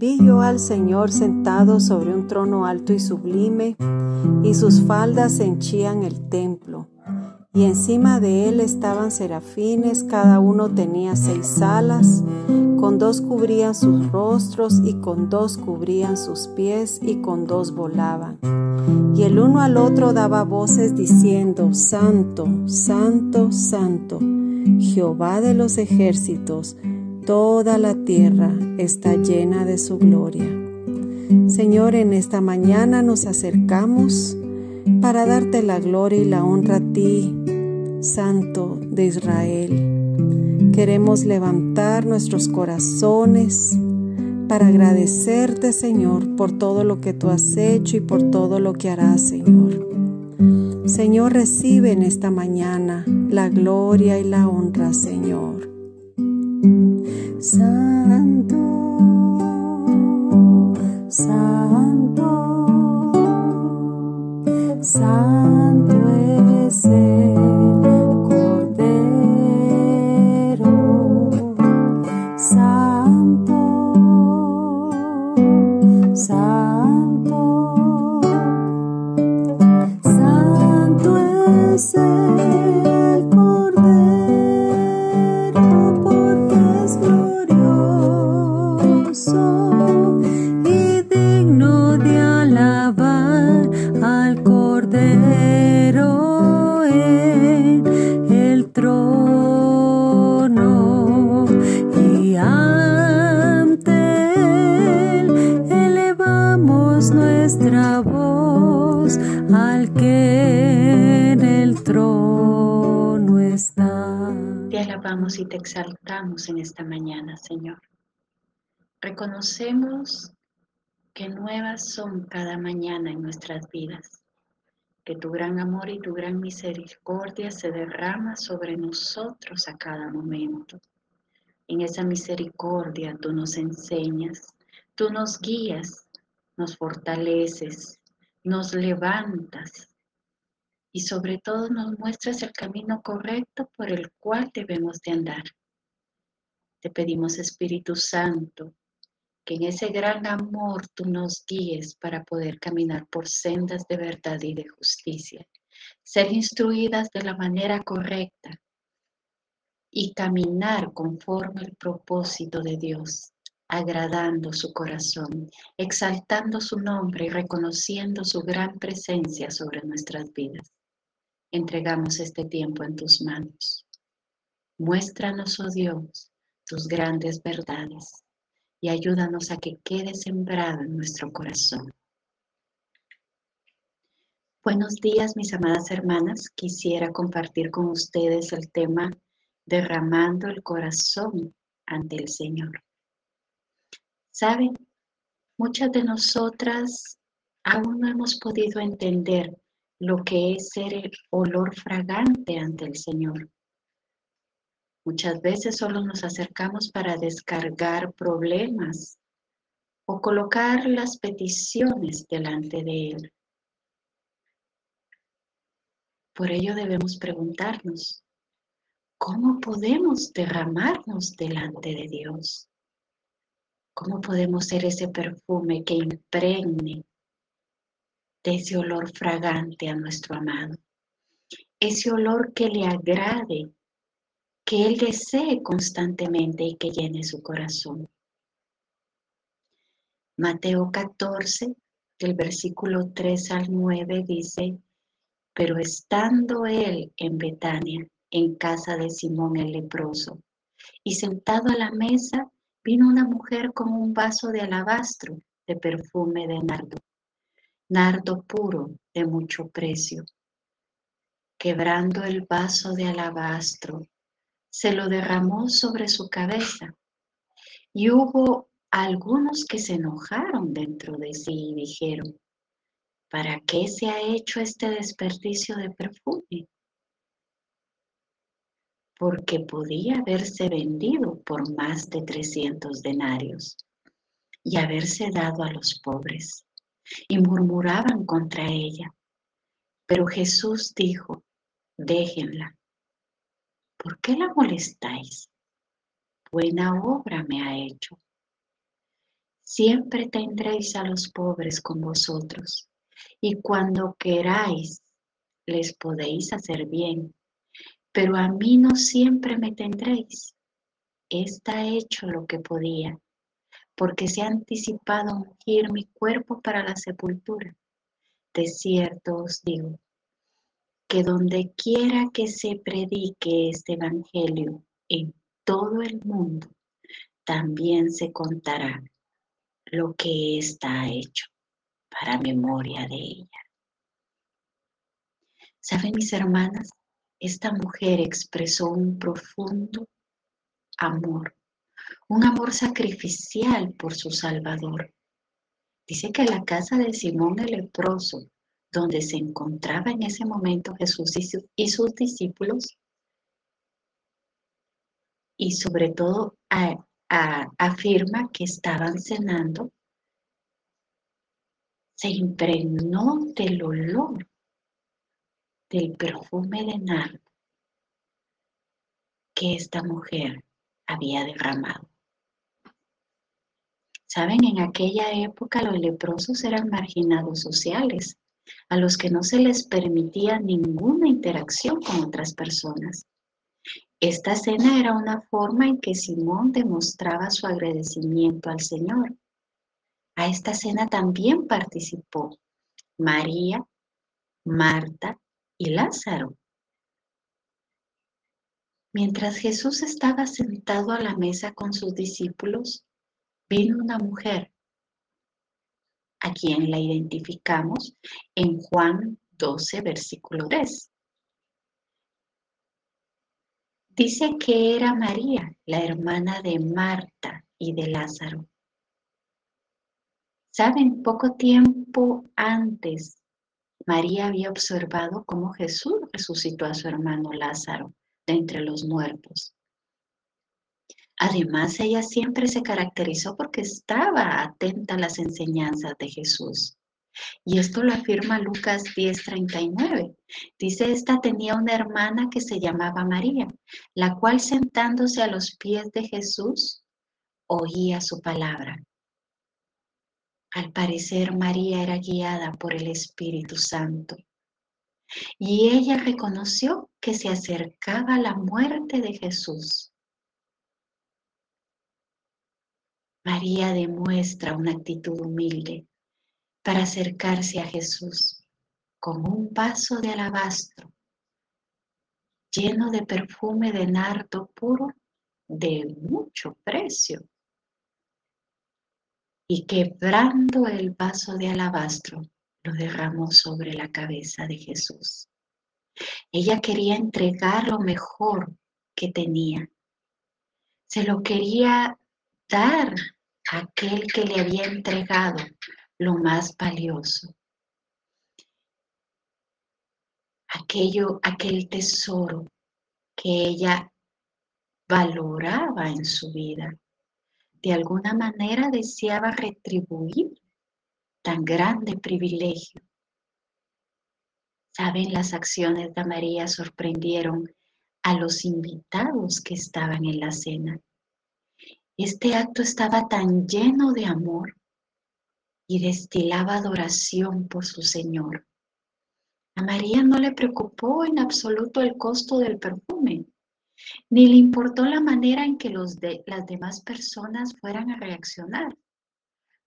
Vi yo al Señor sentado sobre un trono alto y sublime, y sus faldas henchían el templo, y encima de él estaban serafines, cada uno tenía seis alas, con dos cubrían sus rostros, y con dos cubrían sus pies, y con dos volaban. Y el uno al otro daba voces diciendo, Santo, Santo, Santo, Jehová de los ejércitos, Toda la tierra está llena de su gloria. Señor, en esta mañana nos acercamos para darte la gloria y la honra a ti, Santo de Israel. Queremos levantar nuestros corazones para agradecerte, Señor, por todo lo que tú has hecho y por todo lo que harás, Señor. Señor, recibe en esta mañana la gloria y la honra, Señor. Santo, Santo, Santo es el en esta mañana, Señor. Reconocemos que nuevas son cada mañana en nuestras vidas, que tu gran amor y tu gran misericordia se derrama sobre nosotros a cada momento. En esa misericordia tú nos enseñas, tú nos guías, nos fortaleces, nos levantas y sobre todo nos muestras el camino correcto por el cual debemos de andar. Te pedimos Espíritu Santo que en ese gran amor tú nos guíes para poder caminar por sendas de verdad y de justicia, ser instruidas de la manera correcta y caminar conforme al propósito de Dios, agradando su corazón, exaltando su nombre y reconociendo su gran presencia sobre nuestras vidas. Entregamos este tiempo en tus manos. Muéstranos, oh Dios, tus grandes verdades y ayúdanos a que quede sembrado en nuestro corazón. Buenos días, mis amadas hermanas. Quisiera compartir con ustedes el tema derramando el corazón ante el Señor. Saben, muchas de nosotras aún no hemos podido entender lo que es ser el olor fragante ante el Señor. Muchas veces solo nos acercamos para descargar problemas o colocar las peticiones delante de Él. Por ello debemos preguntarnos, ¿cómo podemos derramarnos delante de Dios? ¿Cómo podemos ser ese perfume que impregne de ese olor fragante a nuestro amado? Ese olor que le agrade que Él desee constantemente y que llene su corazón. Mateo 14, del versículo 3 al 9 dice, pero estando Él en Betania, en casa de Simón el leproso, y sentado a la mesa, vino una mujer con un vaso de alabastro de perfume de nardo, nardo puro de mucho precio. Quebrando el vaso de alabastro, se lo derramó sobre su cabeza. Y hubo algunos que se enojaron dentro de sí y dijeron, ¿para qué se ha hecho este desperdicio de perfume? Porque podía haberse vendido por más de 300 denarios y haberse dado a los pobres. Y murmuraban contra ella. Pero Jesús dijo, déjenla ¿por qué la molestáis? buena obra me ha hecho. Siempre tendréis a los pobres con vosotros, y cuando queráis les podéis hacer bien, pero a mí no siempre me tendréis. Está hecho lo que podía, porque se ha anticipado ungir mi cuerpo para la sepultura. De cierto os digo, que donde quiera que se predique este Evangelio en todo el mundo, también se contará lo que está hecho para memoria de ella. ¿Saben mis hermanas? Esta mujer expresó un profundo amor, un amor sacrificial por su Salvador. Dice que la casa de Simón el leproso, donde se encontraba en ese momento Jesús y, sus discípulos, y sobre todo afirma que estaban cenando, se impregnó del olor del perfume de nardo que esta mujer había derramado. Saben, en aquella época los leprosos eran marginados sociales, a los que no se les permitía ninguna interacción con otras personas. Esta cena era una forma en que Simón demostraba su agradecimiento al Señor. A esta cena también participó María, Marta y Lázaro. Mientras Jesús estaba sentado a la mesa con sus discípulos, vino una mujer, a quien la identificamos en Juan 12, versículo 10. Dice que era María, la hermana de Marta y de Lázaro. Saben, poco tiempo antes, María había observado cómo Jesús resucitó a su hermano Lázaro de entre los muertos. Además, ella siempre se caracterizó porque estaba atenta a las enseñanzas de Jesús. Y esto lo afirma Lucas 10:39. Dice, esta tenía una hermana que se llamaba María, la cual sentándose a los pies de Jesús, oía su palabra. Al parecer María era guiada por el Espíritu Santo. Y ella reconoció que se acercaba la muerte de Jesús. María demuestra una actitud humilde para acercarse a Jesús con un vaso de alabastro lleno de perfume de nardo puro de mucho precio. Y quebrando el vaso de alabastro, lo derramó sobre la cabeza de Jesús. Ella quería entregar lo mejor que tenía. Se lo quería dar aquel que le había entregado lo más valioso. Aquello, aquel tesoro que ella valoraba en su vida. De alguna manera deseaba retribuir tan grande privilegio. Saben, las acciones de María sorprendieron a los invitados que estaban en la cena. Este acto estaba tan lleno de amor y destilaba adoración por su Señor. A María no le preocupó en absoluto el costo del perfume, ni le importó la manera en que las demás personas fueran a reaccionar.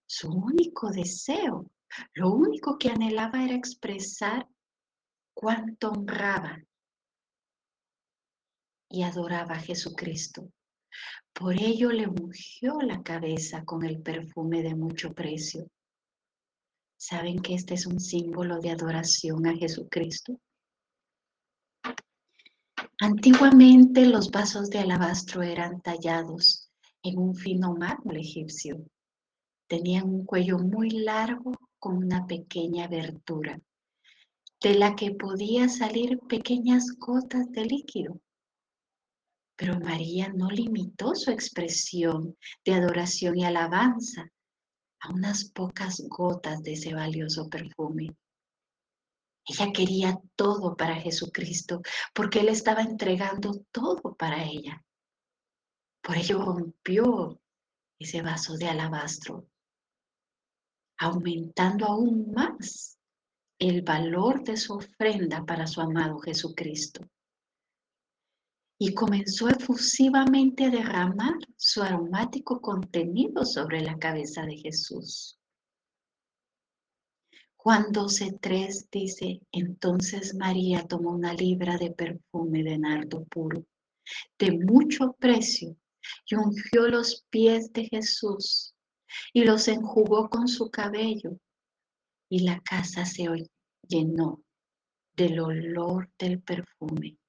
Su único deseo, lo único que anhelaba era expresar cuánto honraba y adoraba a Jesucristo. Por ello le ungió la cabeza con el perfume de mucho precio ¿Saben que este es un símbolo de adoración a Jesucristo? Antiguamente los vasos de alabastro eran tallados en un fino mármol egipcio. Tenían un cuello muy largo con una pequeña abertura, de la que podía salir pequeñas gotas de líquido. Pero María no limitó su expresión de adoración y alabanza a unas pocas gotas de ese valioso perfume. Ella quería todo para Jesucristo porque Él estaba entregando todo para ella. Por ello rompió ese vaso de alabastro, aumentando aún más el valor de su ofrenda para su amado Jesucristo. Y comenzó efusivamente a derramar su aromático contenido sobre la cabeza de Jesús. Juan 12.3 dice, entonces María tomó una libra de perfume de nardo puro, de mucho precio, y ungió los pies de Jesús y los enjugó con su cabello, y la casa se llenó del olor del perfume.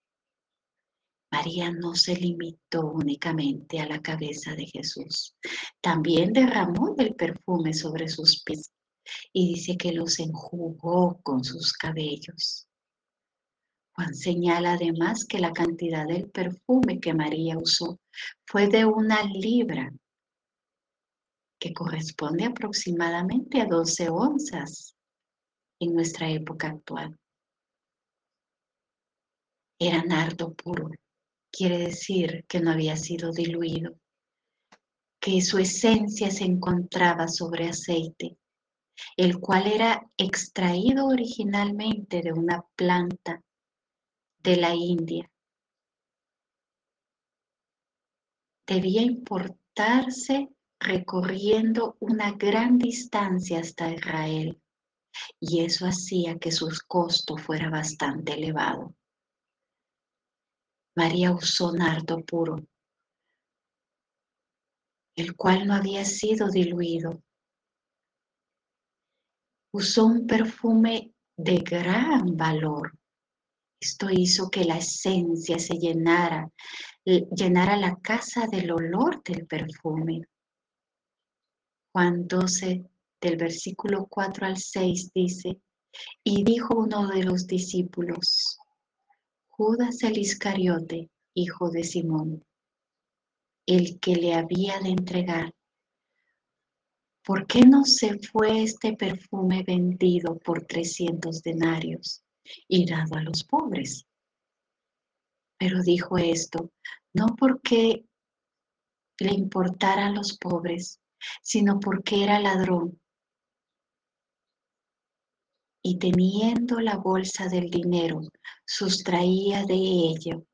María no se limitó únicamente a la cabeza de Jesús, también derramó el perfume sobre sus pies y dice que los enjugó con sus cabellos. Juan señala además que la cantidad del perfume que María usó fue de una libra, que corresponde aproximadamente a 12 onzas en nuestra época actual. Era nardo puro, quiere decir que no había sido diluido, que su esencia se encontraba sobre aceite el cual era extraído originalmente de una planta de la India. Debía importarse recorriendo una gran distancia hasta Israel y eso hacía que su costo fuera bastante elevado. María usó nardo puro, el cual no había sido diluido usó un perfume de gran valor. Esto hizo que la esencia se llenara, llenara la casa del olor del perfume. Juan 12, del versículo 4 al 6 dice, y dijo uno de los discípulos, Judas el Iscariote, hijo de Simón, el que le había de entregar, ¿por qué no se fue este perfume vendido por 300 denarios y dado a los pobres? Pero dijo esto no porque le importara a los pobres, sino porque era ladrón. Y teniendo la bolsa del dinero, sustraía de ello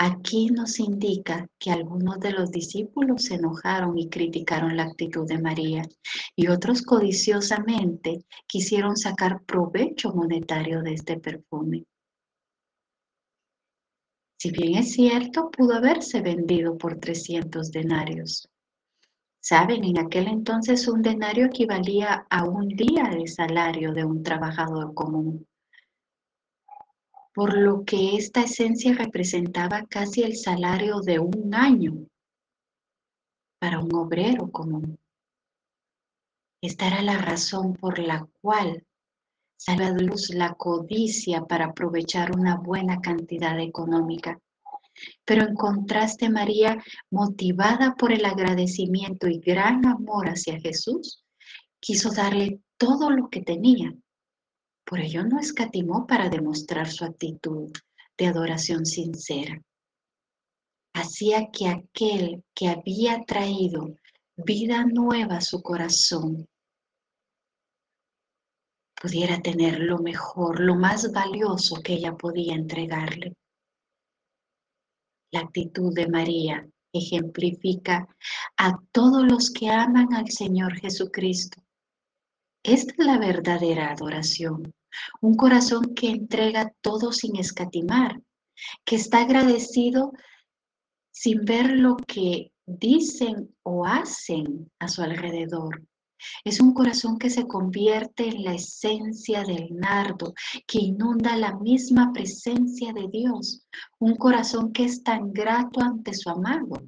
Aquí nos indica que algunos de los discípulos se enojaron y criticaron la actitud de María y otros codiciosamente quisieron sacar provecho monetario de este perfume. Si bien es cierto, pudo haberse vendido por 300 denarios. Saben, en aquel entonces un denario equivalía a un día de salario de un trabajador común por lo que esta esencia representaba casi el salario de un año para un obrero común. Esta era la razón por la cual sale a luz la codicia para aprovechar una buena cantidad económica. Pero en contraste, María, motivada por el agradecimiento y gran amor hacia Jesús, quiso darle todo lo que tenía por ello no escatimó para demostrar su actitud de adoración sincera. Hacía que aquel que había traído vida nueva a su corazón pudiera tener lo mejor, lo más valioso que ella podía entregarle. La actitud de María ejemplifica a todos los que aman al Señor Jesucristo. Esta es la verdadera adoración un corazón que entrega todo sin escatimar, que está agradecido sin ver lo que dicen o hacen a su alrededor. Es un corazón que se convierte en la esencia del nardo, que inunda la misma presencia de Dios. Un corazón que es tan grato ante su amado.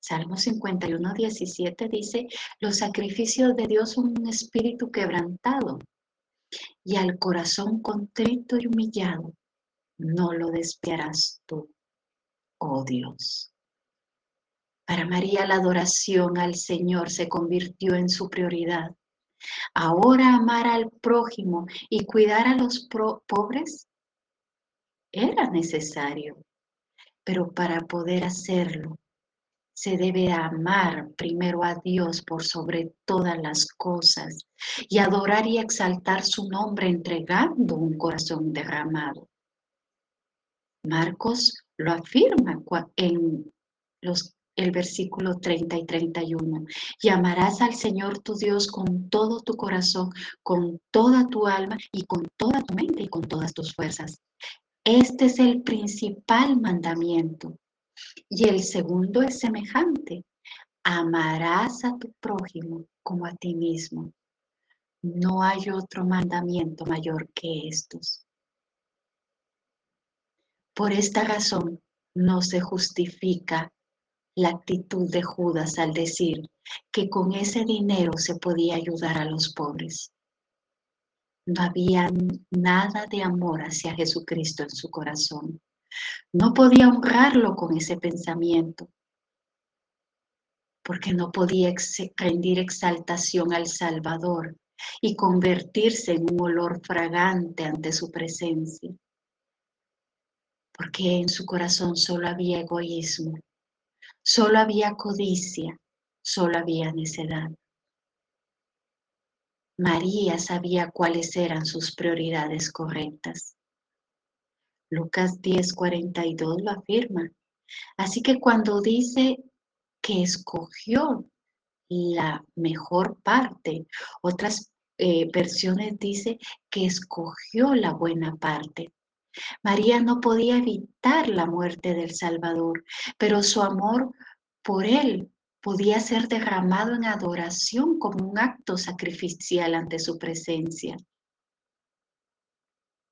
Salmo 51, 17 dice, los sacrificios de Dios son un espíritu quebrantado y al corazón contrito y humillado, no lo despiarás tú, oh Dios. Para María la adoración al Señor se convirtió en su prioridad. Ahora amar al prójimo y cuidar a los pobres era necesario. Pero para poder hacerlo, se debe amar primero a Dios por sobre todas las cosas y adorar y exaltar su nombre entregando un corazón derramado. Marcos lo afirma en los, el versículo 30 y 31. Y amarás al Señor tu Dios con todo tu corazón, con toda tu alma y con toda tu mente y con todas tus fuerzas. Este es el principal mandamiento. Y el segundo es semejante. Amarás a tu prójimo como a ti mismo. No hay otro mandamiento mayor que estos. Por esta razón no se justifica la actitud de Judas al decir que con ese dinero se podía ayudar a los pobres. No había nada de amor hacia Jesucristo en su corazón. No podía honrarlo con ese pensamiento, porque no podía rendir exaltación al Salvador y convertirse en un olor fragante ante su presencia, porque en su corazón solo había egoísmo, solo había codicia, solo había necedad. María sabía cuáles eran sus prioridades correctas. Lucas 10:42 lo afirma. Así que cuando dice que escogió la mejor parte, otras eh, versiones dice que escogió la buena parte. María no podía evitar la muerte del Salvador, pero su amor por él podía ser derramado en adoración como un acto sacrificial ante su presencia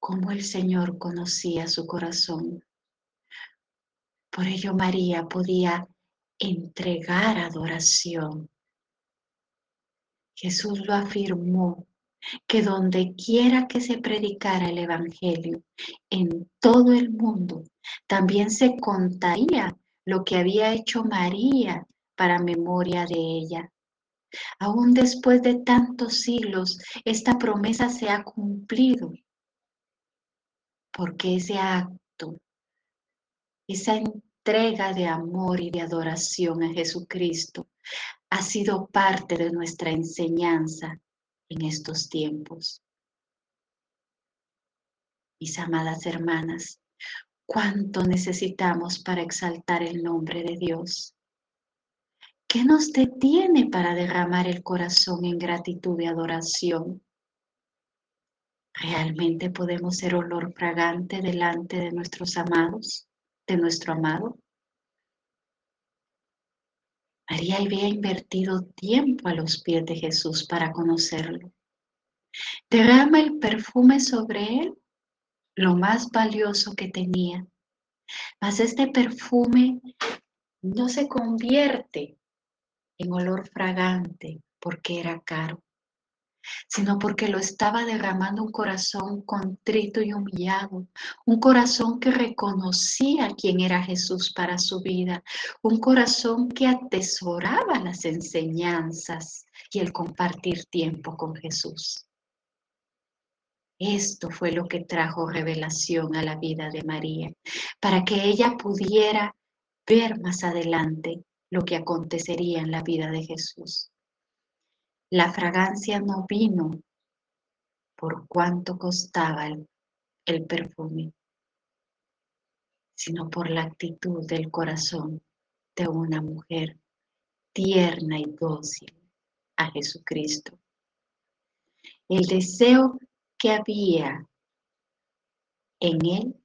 cómo el Señor conocía su corazón. Por ello María podía entregar adoración. Jesús lo afirmó que donde quiera que se predicara el Evangelio en todo el mundo, también se contaría lo que había hecho María para memoria de ella. Aún después de tantos siglos, esta promesa se ha cumplido porque ese acto, esa entrega de amor y de adoración a Jesucristo ha sido parte de nuestra enseñanza en estos tiempos. Mis amadas hermanas, cuánto necesitamos para exaltar el nombre de Dios. ¿Qué nos detiene para derramar el corazón en gratitud y adoración? ¿Realmente podemos ser olor fragante delante de nuestros amados, de nuestro amado? María había invertido tiempo a los pies de Jesús para conocerlo. Derrama el perfume sobre él, lo más valioso que tenía. Mas este perfume no se convierte en olor fragante porque era caro sino porque lo estaba derramando un corazón contrito y humillado, un corazón que reconocía quién era Jesús para su vida, un corazón que atesoraba las enseñanzas y el compartir tiempo con Jesús. Esto fue lo que trajo revelación a la vida de María, para que ella pudiera ver más adelante lo que acontecería en la vida de Jesús. La fragancia no vino por cuánto costaba el, perfume, sino por la actitud del corazón de una mujer tierna y dócil a Jesucristo. El deseo que había en él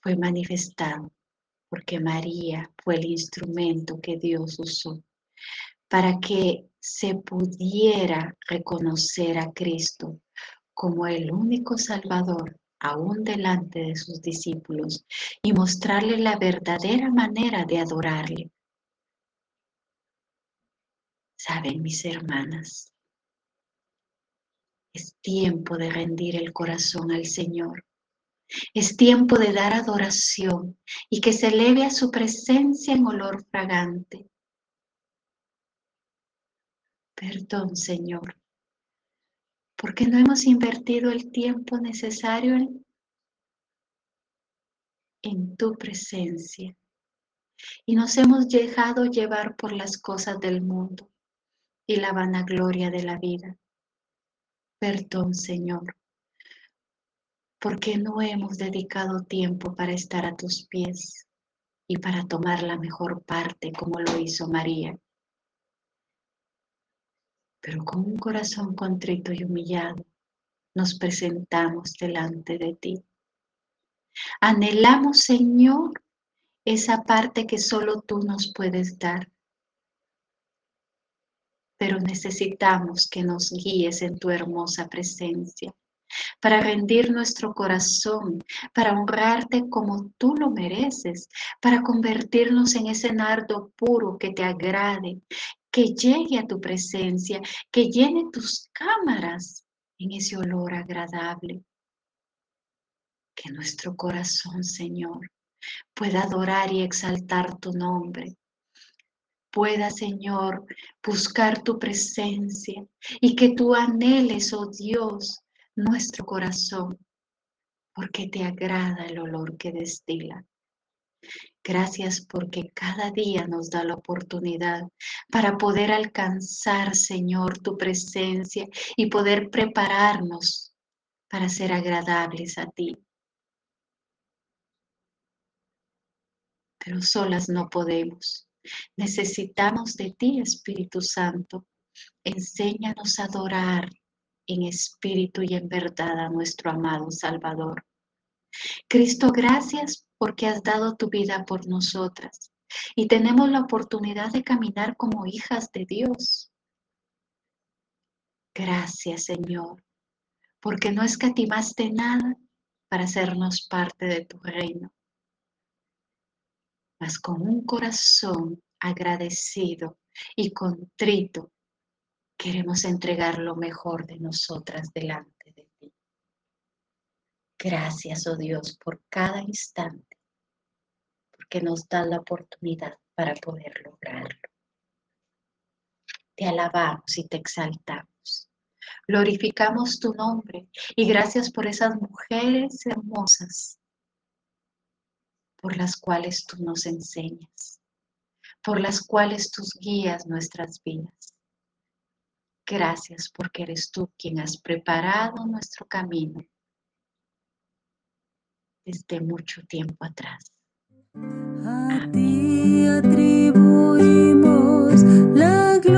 fue manifestado porque María fue el instrumento que Dios usó para que se pudiera reconocer a Cristo como el único Salvador aún delante de sus discípulos y mostrarle la verdadera manera de adorarle. Saben, mis hermanas, es tiempo de rendir el corazón al Señor es tiempo de dar adoración y que se eleve a su presencia en olor fragante. Perdón, Señor, porque no hemos invertido el tiempo necesario en, tu presencia y nos hemos dejado llevar por las cosas del mundo y la vanagloria de la vida. Perdón, Señor, porque no hemos dedicado tiempo para estar a tus pies y para tomar la mejor parte como lo hizo María. Pero con un corazón contrito y humillado nos presentamos delante de ti. Anhelamos, Señor, esa parte que solo tú nos puedes dar. Pero necesitamos que nos guíes en tu hermosa presencia para rendir nuestro corazón, para honrarte como tú lo mereces, para convertirnos en ese nardo puro que te agrade, que llegue a tu presencia, que llene tus cámaras en ese olor agradable. Que nuestro corazón, Señor, pueda adorar y exaltar tu nombre. Pueda, Señor, buscar tu presencia y que tú anheles, oh Dios, nuestro corazón, porque te agrada el olor que destila. Gracias porque cada día nos da la oportunidad para poder alcanzar, Señor, tu presencia y poder prepararnos para ser agradables a ti. Pero solas no podemos. Necesitamos de ti, Espíritu Santo. Enséñanos a adorar en espíritu y en verdad a nuestro amado Salvador. Cristo, gracias porque has dado tu vida por nosotras y tenemos la oportunidad de caminar como hijas de Dios. Gracias, Señor, porque no escatimaste nada para hacernos parte de tu reino, mas con un corazón agradecido y contrito queremos entregar lo mejor de nosotras delante de ti. Gracias, oh Dios, por cada instante, porque nos da la oportunidad para poder lograrlo. Te alabamos y te exaltamos. Glorificamos tu nombre y gracias por esas mujeres hermosas por las cuales tú nos enseñas, por las cuales tú guías nuestras vidas. Gracias porque eres tú quien has preparado nuestro camino desde mucho tiempo atrás. A ti atribuimos la gloria.